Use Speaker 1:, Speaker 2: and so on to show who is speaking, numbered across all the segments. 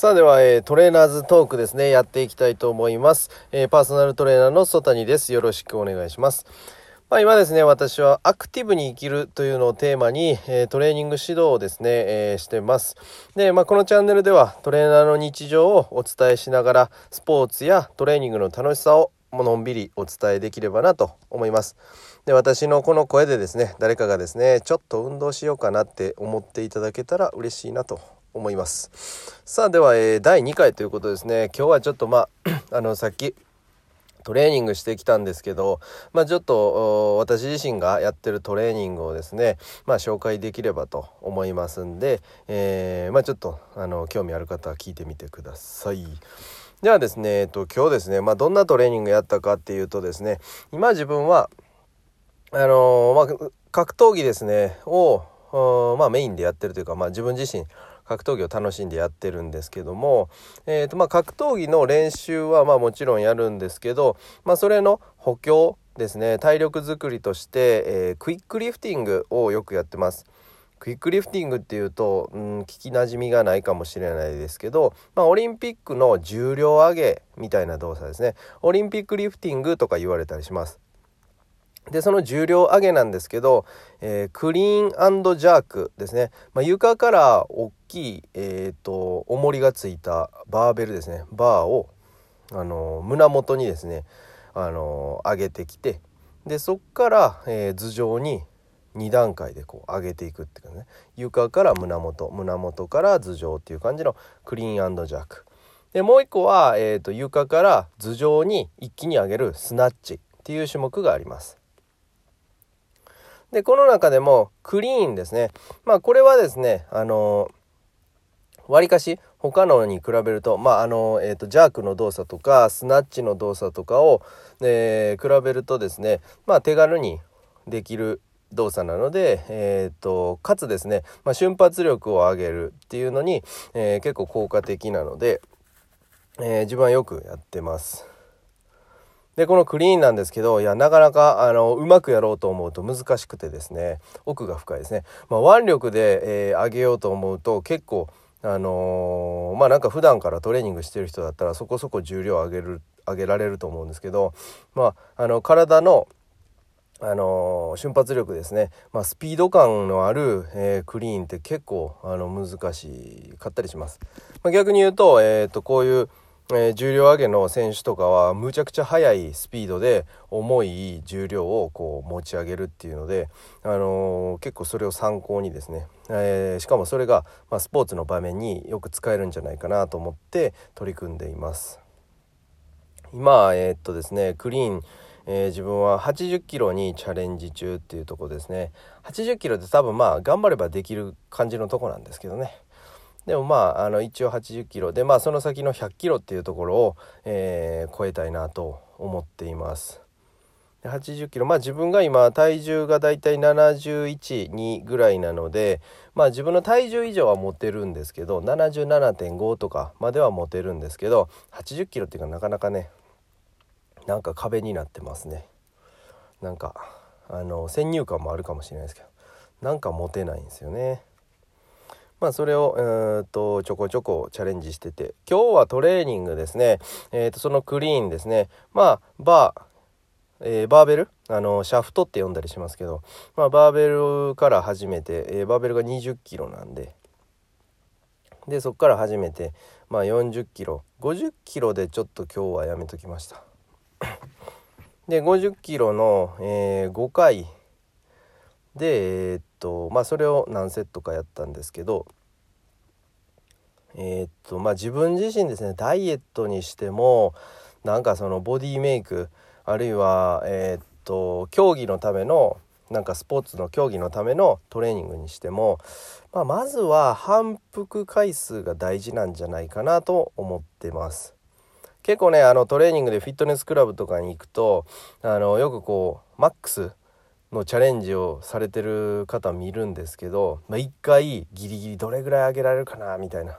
Speaker 1: さあでは、えー、トレーナーズトークですね、やっていきたいと思います。えー、パーソナルトレーナーの曽谷です。よろしくお願いします。まあ、今ですね、私はアクティブに生きるというのをテーマに、えー、トレーニング指導をですね、えー、してます。で、まあ、このチャンネルではトレーナーの日常をお伝えしながら、スポーツやトレーニングの楽しさをのんびりお伝えできればなと思います。で、私のこの声でですね、誰かがですね、ちょっと運動しようかなって思っていただけたら嬉しいなと思いますさあでは、えー、第2回ということですね今日はちょっとまあ あのさっきトレーニングしてきたんですけど、まあ、ちょっと私自身がやってるトレーニングをですね、まあ、紹介できればと思いますんで、えー、まあ、ちょっとあの興味ある方は聞いてみてください。ではですね、えっと、今日ですね、ま、どんなトレーニングやったかっていうとですね今自分はあのー、ま、格闘技ですねを、まあ、メインでやってるというか、まあ、自分自身格闘技を楽しんでやってるんですけども、えーとまあ、格闘技の練習はまあもちろんやるんですけど、まあ、それの補強ですね体力づくりとして、えー、クイックリフティングをよくやってます。クイックリフティングっていうと、うん、聞きなじみがないかもしれないですけど、まあ、オリンピックの重量上げみたいな動作ですねオリンピックリフティングとか言われたりします。でその重量上げなんですけど、えー、クリーンジャークですね、まあ、床から大きい、えーと、重りがついたバーベルですね。バーを、あの胸元にですね、あの上げてきてでそっから、えー、頭上に2段階でこう上げていくっていうかね。床から胸元胸元から頭上っていう感じのクリーンジャーク。でもう一個は、えーと床から頭上に一気に上げるスナッチっていう種目があります。で、この中でもクリーンですね。まあこれはですね、あのわりかし他のに比べると、まああの、えっ、ー、と、ジャークの動作とか、スナッチの動作とかを、えー、比べるとですね、まあ手軽にできる動作なので、えーと、かつですね、まあ、瞬発力を上げるっていうのに、えー、結構効果的なので、えー、自分はよくやってます。でこのクリーンなんですけどいやなかなかあのうまくやろうと思うと難しくてですね奥が深いですね、まあ、腕力で、えー、上げようと思うと結構あのー、まあなんか普段からトレーニングしてる人だったらそこそこ重量上げる上げられると思うんですけどまああの体のあのー、瞬発力ですね、まあ、スピード感のある、えー、クリーンって結構あの難しかったりします。まあ、逆に言うと,、えーとこういうえー、重量上げの選手とかはむちゃくちゃ速いスピードで重い重量をこう持ち上げるっていうので、あのー、結構それを参考にですね、えー、しかもそれが、まあ、スポーツの場面によく使えるんじゃないかなと思って取り組んでいます。今、え、っとですねクリーンえー、自分は80キロにチャレンジ中っていうとこですね80キロって多分まあ頑張ればできる感じのとこなんですけどねでもまああの一応80キロでまあその先の100キロっていうところを、えー、超えたいなと思っています。80キロまあ自分が今体重がだいたい712ぐらいなのでまあ自分の体重以上は持てるんですけど77.5とかまでは持てるんですけど80キロっていうかなかなかねなんか壁になってますねなんかあの先入観もあるかもしれないですけどなんか持てないんですよねまあ、それを、えー、とちょこちょこチャレンジしてて今日はトレーニングですね、えー、とそのクリーンですね。まあバーえー、バーベル？あのシャフトって呼んだりしますけど、まあ、バーベルから始めて、えー、バーベルが2 0キロなんででそこから始めて、まあ、4 0キロ。5 0キロでちょっと今日はやめときました。で5 0キロの、えー、5回でえー、っとまあそれを何セットかやったんですけどえー、っとまあ自分自身ですねダイエットにしてもなんかそのボディメイクあるいはえー、っと競技のためのなんかスポーツの競技のためのトレーニングにしても、まあ、まずは反復回数が大事なんじゃないかなと思ってます。結構ねあのトレーニングでフィットネスクラブとかに行くとあのよくこうマックスのチャレンジをされてる方見るんですけど、まあ、1回ギリギリどれぐらい上げられるかなみたいな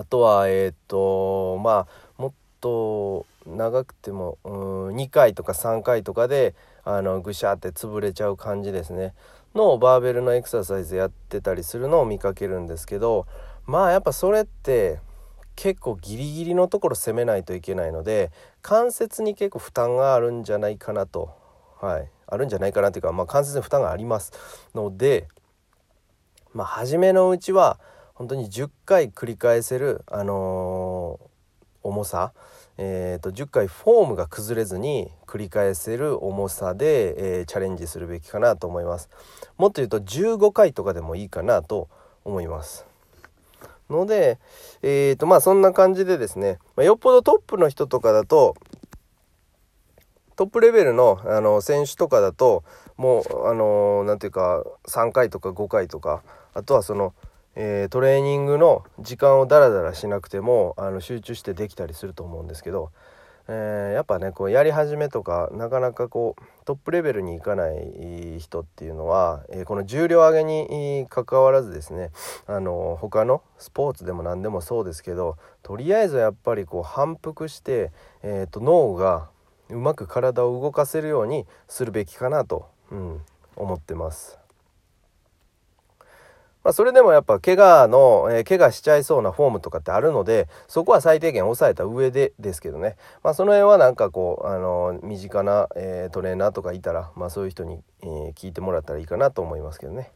Speaker 1: あとはえっ、とまあもっと長くてもうん2回とか3回とかであのぐしゃって潰れちゃう感じですね。のバーベルのエクササイズやってたりするのを見かけるんですけどまあやっぱそれって結構ギリギリのところ攻めないといけないので関節に結構負担があるんじゃないかなと。はい。あるんじゃないかなというか、まあ、関節に負担があります。のでまあ初めのうちは本当に10回繰り返せる、あのー、重さ、えーと、10回フォームが崩れずに繰り返せる重さで、えー、チャレンジするべきかなと思います。もっと言うと15回とかでもいいかなと思います。のでえーとまあそんな感じでですね、まあ、よっぽどトップの人とかだとトップレベルのあの選手とかだともうあの何ていうか3回とか5回とかあとはそのえー、トレーニングの時間をダラダラしなくてもあの集中してできたりすると思うんですけど、えー、やっぱねこうやり始めとかなかなかこうトップレベルにいかない人っていうのは、えー、この重量上げにかかわらずですねあの他のスポーツでも何でもそうですけどとりあえずやっぱりこう反復して、えーと、脳がうまく体を動かせるようにするべきかなと、うん、思ってます。まあ、それでもやっぱ怪我の、えー、怪我しちゃいそうなフォームとかってあるのでそこは最低限抑えた上でですけどね、まあ、その辺はなんかこう、あの身近な、えー、トレーナーとかいたら、まあ、そういう人に、えー、聞いてもらったらいいかなと思いますけどね。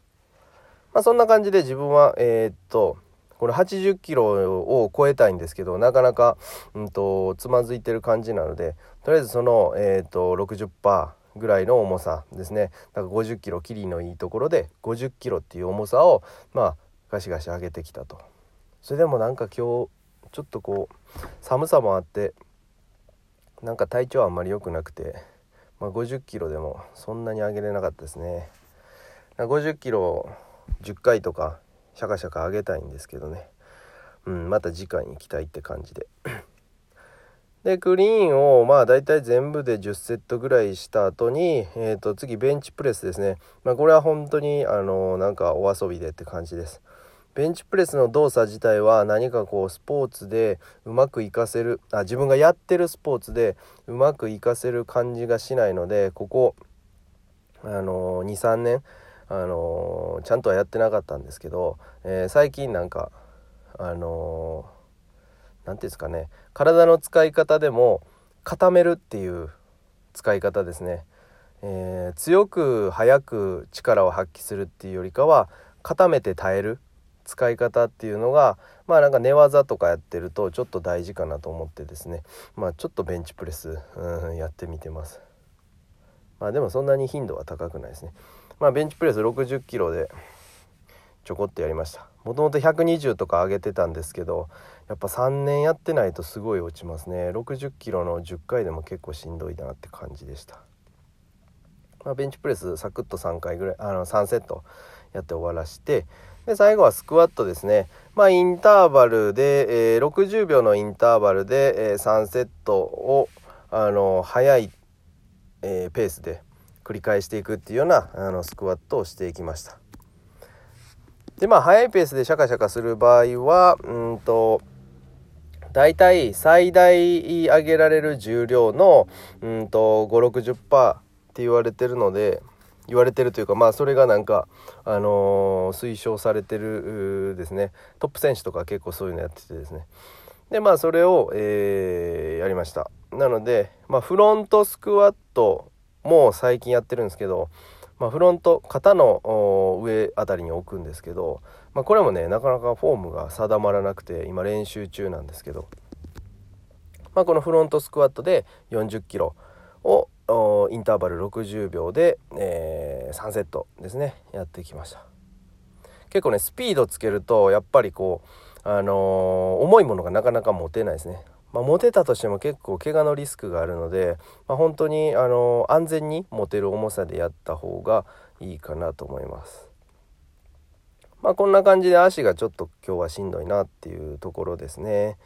Speaker 1: まあ、そんな感じで自分は、え、っとこれ80キロを超えたいんですけどなかなか、うんと、つまずいてる感じなのでとりあえずその、えー、っと60%ぐらいの重さですね。だから50キロキリのいいところで50キロっていう重さをまあガシガシ上げてきたと。それでもなんか今日ちょっとこう寒さもあってなんか体調はあんまり良くなくて、まあ、50キロでもそんなに上げれなかったですね。50キロ10回とかシャカシャカ上げたいんですけどね。うんまた次回に行きたいって感じで。でクリーンをまあ大体全部で10セットぐらいした後に、えー、と次ベンチプレスですね、まあ、これは本当にあのなんかお遊びでって感じです。ベンチプレスの動作自体は何かこうスポーツでうまく活かせるあ自分がやってるスポーツでうまく活かせる感じがしないのでここあの23年あのちゃんとはやってなかったんですけど、えー、最近なんかあの何て言うんですかね。体の使い方でも固めるっていう使い方ですね、えー、強く早く力を発揮するっていうよりかは固めて耐える使い方っていうのがまあなんか寝技とかやってるとちょっと大事かなと思ってですね。まあちょっとベンチプレス、うん、やってみてます。まあでもそんなに頻度は高くないですね。まあベンチプレス60キロでちょこっとやりました。もともと120とか上げてたんですけどやっぱ3年やってないとすごい落ちますね。60キロの10回でも結構しんどいなって感じでした、まあ、ベンチプレスサクッと3回ぐらいあの3セットやって終わらしてで最後はスクワットですね。まあインターバルで、えー、60秒のインターバルで、えー、3セットをあの速い、えー、ペースで繰り返していくっていうようなあのスクワットをしていきました。でまあ速いペースでシャカシャカする場合はうんと大体最大上げられる重量のうんと560%って言われてるので言われてるというかまあそれがなんかあのー、推奨されてるですね。トップ選手とか結構そういうのやっててですね。でまあそれを、えー、やりました。なので、まあ、フロントスクワットも最近やってるんですけど、まあ、フロント肩の上あたりに置くんですけどまあ、これもねなかなかフォームが定まらなくて今練習中なんですけど、まあ、このフロントスクワットで40キロをインターバル60秒で、えー、3セットですねやってきました。結構ねスピードつけるとやっぱりこうあのー、重いものがなかなか持てないですね。まあ、持てたとしても結構怪我のリスクがあるので、まあ、本当に、あの、安全に持てる重さでやった方がいいかなと思います。まあこんな感じで足がちょっと今日はしんどいなっていうところですね。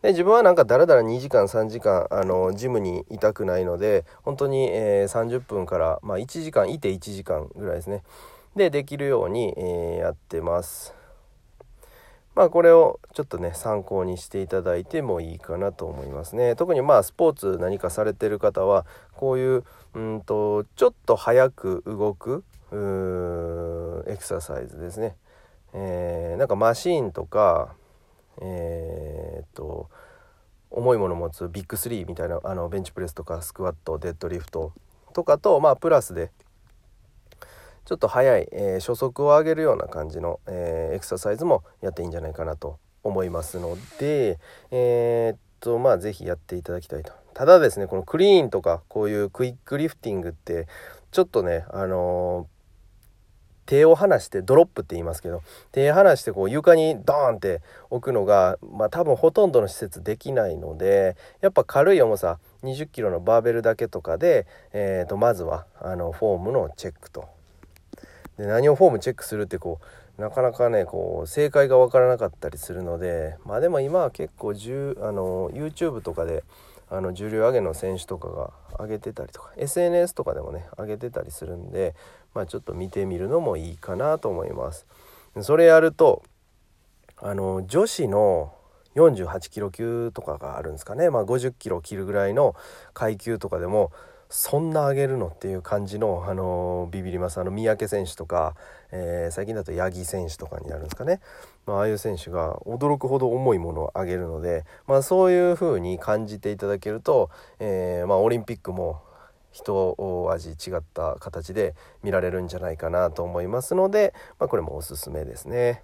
Speaker 1: で自分はなんかだらだら2時間3時間あのジムにいたくないので本当に、えー、30分から、まあ、1時間いて1時間ぐらいですね。でできるように、えー、やってます。まあこれをちょっとね参考にしていただいてもいいかなと思いますね。特にまあスポーツ何かされてる方はこういううんとちょっと早く動くエクササイズですね。えー、なんかマシーンとかえー、っと重いもの持つビッグ3みたいなあのベンチプレスとかスクワットデッドリフトとかとまあプラスでちょっと速い、えー、初速を上げるような感じの、えー、エクササイズもやっていいんじゃないかなと思いますのでえー、っとまあ是非やっていただきたいとただですねこのクリーンとかこういうクイックリフティングってちょっとねあの手を離してドロップって言いますけど手離してこう床にドーンって置くのがまあ多分ほとんどの施設できないのでやっぱ軽い重さ20キロのバーベルだけとかで、えー、とまずはあのフォームのチェックと。で何をフォームチェックするってこうなかなかねこう正解が分からなかったりするのでまあでも今は結構あの YouTube とかであの重量上げの選手とかが上げてたりとか SNS とかでもね上げてたりするんで、まあ、ちょっと見てみるのもいいかなと思います。それやるとあの女子の48キロ級とかがあるんですかね、まあ、50キロ切るぐらいの階級とかでもそんな上げるのっていう感じの、あのビビりますあの三宅選手とか、えー、最近だと八木選手とかになるんですかね、まあ、ああいう選手が驚くほど重いものを上げるので、まあ、そういう風に感じていただけると、えー、まあ、オリンピックも一味違った形で見られるんじゃないかなと思いますので、まあ、これもおすすめですね。